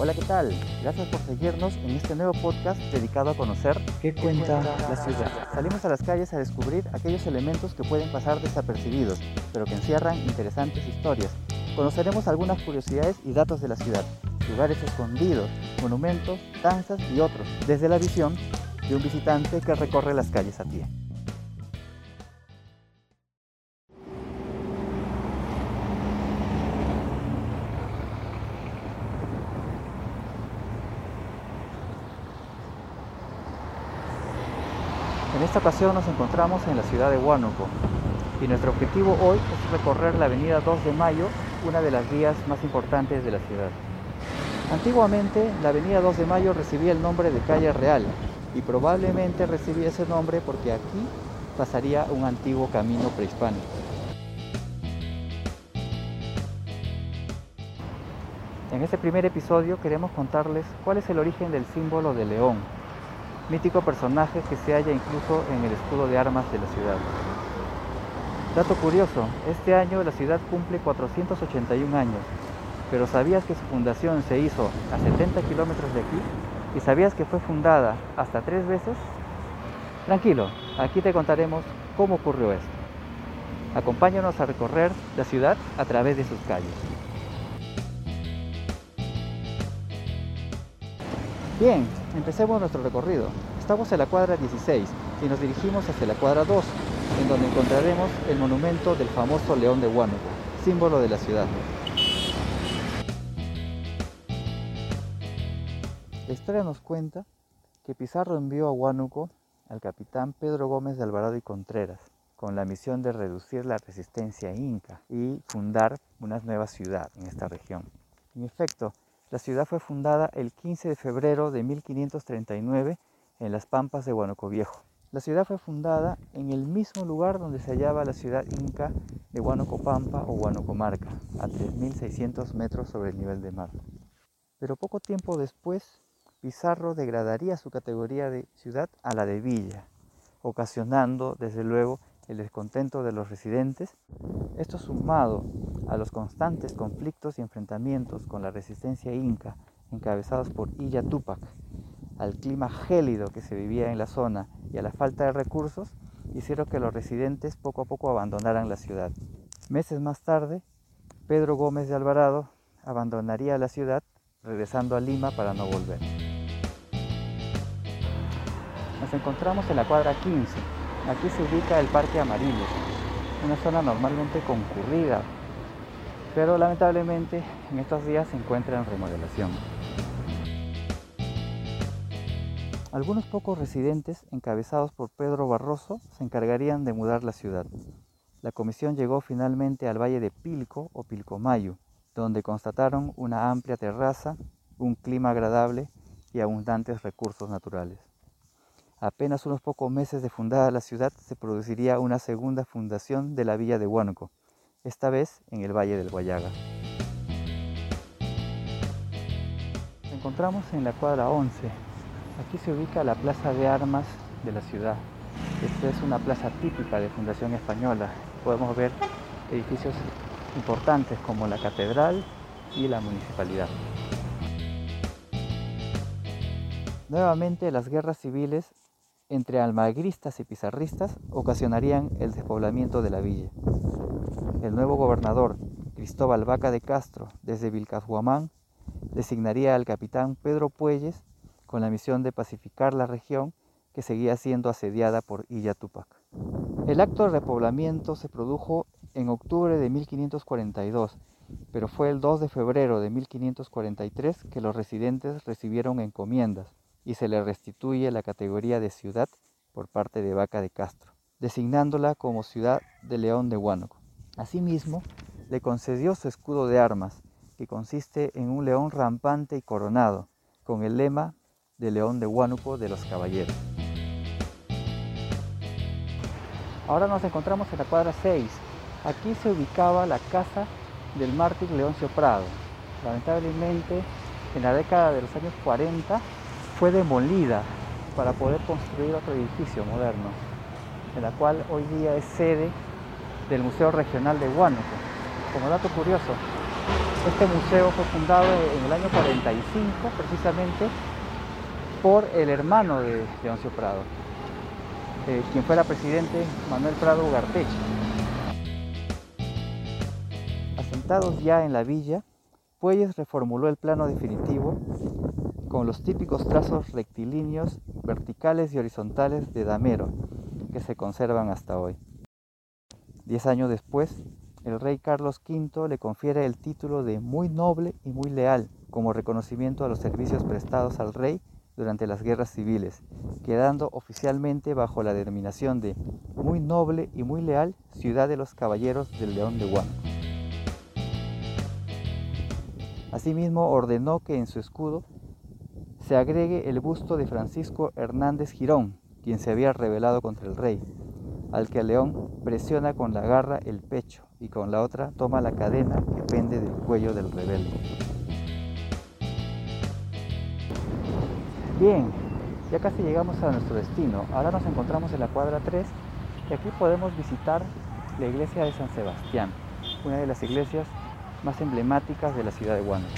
Hola, ¿qué tal? Gracias por seguirnos en este nuevo podcast dedicado a conocer qué cuenta la ciudad. Salimos a las calles a descubrir aquellos elementos que pueden pasar desapercibidos, pero que encierran interesantes historias. Conoceremos algunas curiosidades y datos de la ciudad, lugares escondidos, monumentos, danzas y otros, desde la visión de un visitante que recorre las calles a pie. En esta ocasión nos encontramos en la ciudad de Huánuco y nuestro objetivo hoy es recorrer la avenida 2 de Mayo, una de las vías más importantes de la ciudad. Antiguamente la avenida 2 de Mayo recibía el nombre de calle Real y probablemente recibía ese nombre porque aquí pasaría un antiguo camino prehispánico. En este primer episodio queremos contarles cuál es el origen del símbolo de león, mítico personaje que se halla incluso en el escudo de armas de la ciudad. Dato curioso, este año la ciudad cumple 481 años, pero ¿sabías que su fundación se hizo a 70 kilómetros de aquí? ¿Y sabías que fue fundada hasta tres veces? Tranquilo, aquí te contaremos cómo ocurrió esto. Acompáñanos a recorrer la ciudad a través de sus calles. Bien, empecemos nuestro recorrido. Estamos en la cuadra 16 y nos dirigimos hacia la cuadra 2, en donde encontraremos el monumento del famoso león de Huánuco, símbolo de la ciudad. La historia nos cuenta que Pizarro envió a Huánuco al capitán Pedro Gómez de Alvarado y Contreras con la misión de reducir la resistencia inca y fundar una nueva ciudad en esta región. En efecto, la ciudad fue fundada el 15 de febrero de 1539 en las pampas de Huánuco Viejo. La ciudad fue fundada en el mismo lugar donde se hallaba la ciudad inca de Huánuco Pampa o Huánuco Marca, a 3.600 metros sobre el nivel de mar. Pero poco tiempo después, Pizarro degradaría su categoría de ciudad a la de villa, ocasionando desde luego el descontento de los residentes, esto sumado a los constantes conflictos y enfrentamientos con la resistencia inca encabezados por Illa Tupac, al clima gélido que se vivía en la zona y a la falta de recursos, hicieron que los residentes poco a poco abandonaran la ciudad. Meses más tarde, Pedro Gómez de Alvarado abandonaría la ciudad, regresando a Lima para no volver. Nos encontramos en la cuadra 15, Aquí se ubica el Parque Amarillo, una zona normalmente concurrida, pero lamentablemente en estos días se encuentra en remodelación. Algunos pocos residentes, encabezados por Pedro Barroso, se encargarían de mudar la ciudad. La comisión llegó finalmente al valle de Pilco o Pilcomayo, donde constataron una amplia terraza, un clima agradable y abundantes recursos naturales. Apenas unos pocos meses de fundada la ciudad se produciría una segunda fundación de la villa de Huánuco, esta vez en el Valle del Guayaga. Nos encontramos en la cuadra 11. Aquí se ubica la plaza de armas de la ciudad. Esta es una plaza típica de fundación española. Podemos ver edificios importantes como la catedral y la municipalidad. Nuevamente las guerras civiles entre almagristas y pizarristas ocasionarían el despoblamiento de la villa. El nuevo gobernador, Cristóbal Vaca de Castro, desde Vilcashuamán, designaría al capitán Pedro Puelles con la misión de pacificar la región que seguía siendo asediada por Illa Tupac. El acto de repoblamiento se produjo en octubre de 1542, pero fue el 2 de febrero de 1543 que los residentes recibieron encomiendas y se le restituye la categoría de ciudad por parte de Vaca de Castro, designándola como ciudad de León de Huánuco. Asimismo, le concedió su escudo de armas, que consiste en un león rampante y coronado, con el lema de León de Huánuco de los Caballeros. Ahora nos encontramos en la cuadra 6. Aquí se ubicaba la casa del mártir Leoncio Prado. Lamentablemente, en la década de los años 40 fue demolida para poder construir otro edificio moderno, en la cual hoy día es sede del Museo Regional de Huánuco. Como dato curioso, Este museo fue fundado en el año 45 precisamente por el hermano de Leoncio Prado, eh, quien fuera presidente Manuel Prado Ugarteche. Asentados ya en la villa, Puelles reformuló el plano definitivo con los típicos trazos rectilíneos, verticales y horizontales de Damero, que se conservan hasta hoy. Diez años después, el rey Carlos V le confiere el título de muy noble y muy leal como reconocimiento a los servicios prestados al rey durante las guerras civiles, quedando oficialmente bajo la denominación de muy noble y muy leal ciudad de los caballeros del León de Huánuco. Asimismo ordenó que en su escudo se agregue el busto de Francisco Hernández Girón, quien se había rebelado contra el rey, al que el león presiona con la garra el pecho y con la otra toma la cadena que pende del cuello del rebelde. Bien, ya casi llegamos a nuestro destino. Ahora nos encontramos en la cuadra 3 y aquí podemos visitar la iglesia de San Sebastián, una de las iglesias más emblemáticas de la ciudad de Huánuco.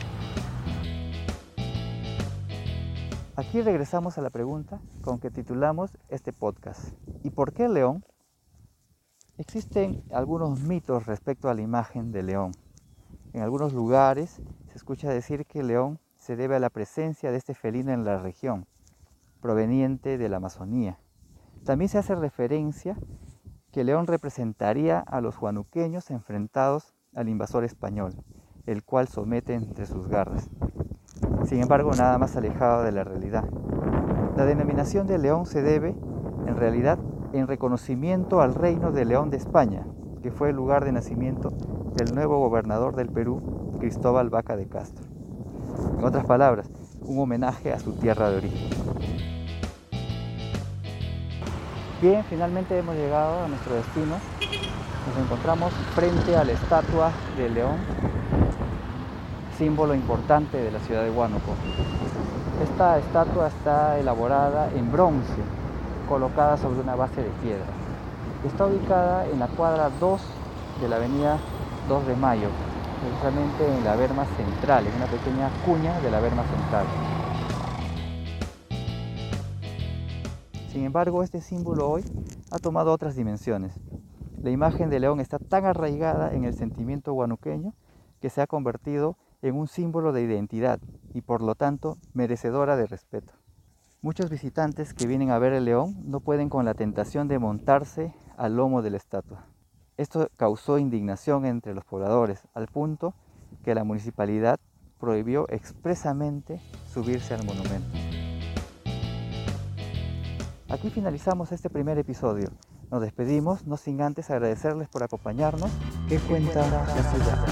Aquí regresamos a la pregunta con que titulamos este podcast. ¿Y por qué león? Existen algunos mitos respecto a la imagen de león. En algunos lugares se escucha decir que el león se debe a la presencia de este felino en la región, proveniente de la Amazonía. También se hace referencia que el león representaría a los juanuqueños enfrentados al invasor español, el cual somete entre sus garras. Sin embargo, nada más alejado de la realidad. La denominación de león se debe, en realidad, en reconocimiento al reino de León de España, que fue el lugar de nacimiento del nuevo gobernador del Perú, Cristóbal Vaca de Castro. En otras palabras, un homenaje a su tierra de origen. Bien, finalmente hemos llegado a nuestro destino. Nos encontramos frente a la estatua de León, símbolo importante de la ciudad de Huánuco. Esta estatua está elaborada en bronce, colocada sobre una base de piedra. Está ubicada en la cuadra 2 de la avenida 2 de Mayo, precisamente en la Berma Central, en una pequeña cuña de la Berma Central. Sin embargo, este símbolo hoy ha tomado otras dimensiones. La imagen de León está tan arraigada en el sentimiento guanuqueño que se ha convertido en un símbolo de identidad y por lo tanto merecedora de respeto. Muchos visitantes que vienen a ver el león no pueden con la tentación de montarse al lomo de la estatua. Esto causó indignación entre los pobladores, al punto que la municipalidad prohibió expresamente subirse al monumento. Aquí finalizamos este primer episodio. Nos despedimos, no sin antes agradecerles por acompañarnos. ¿Qué cuenta la ciudad?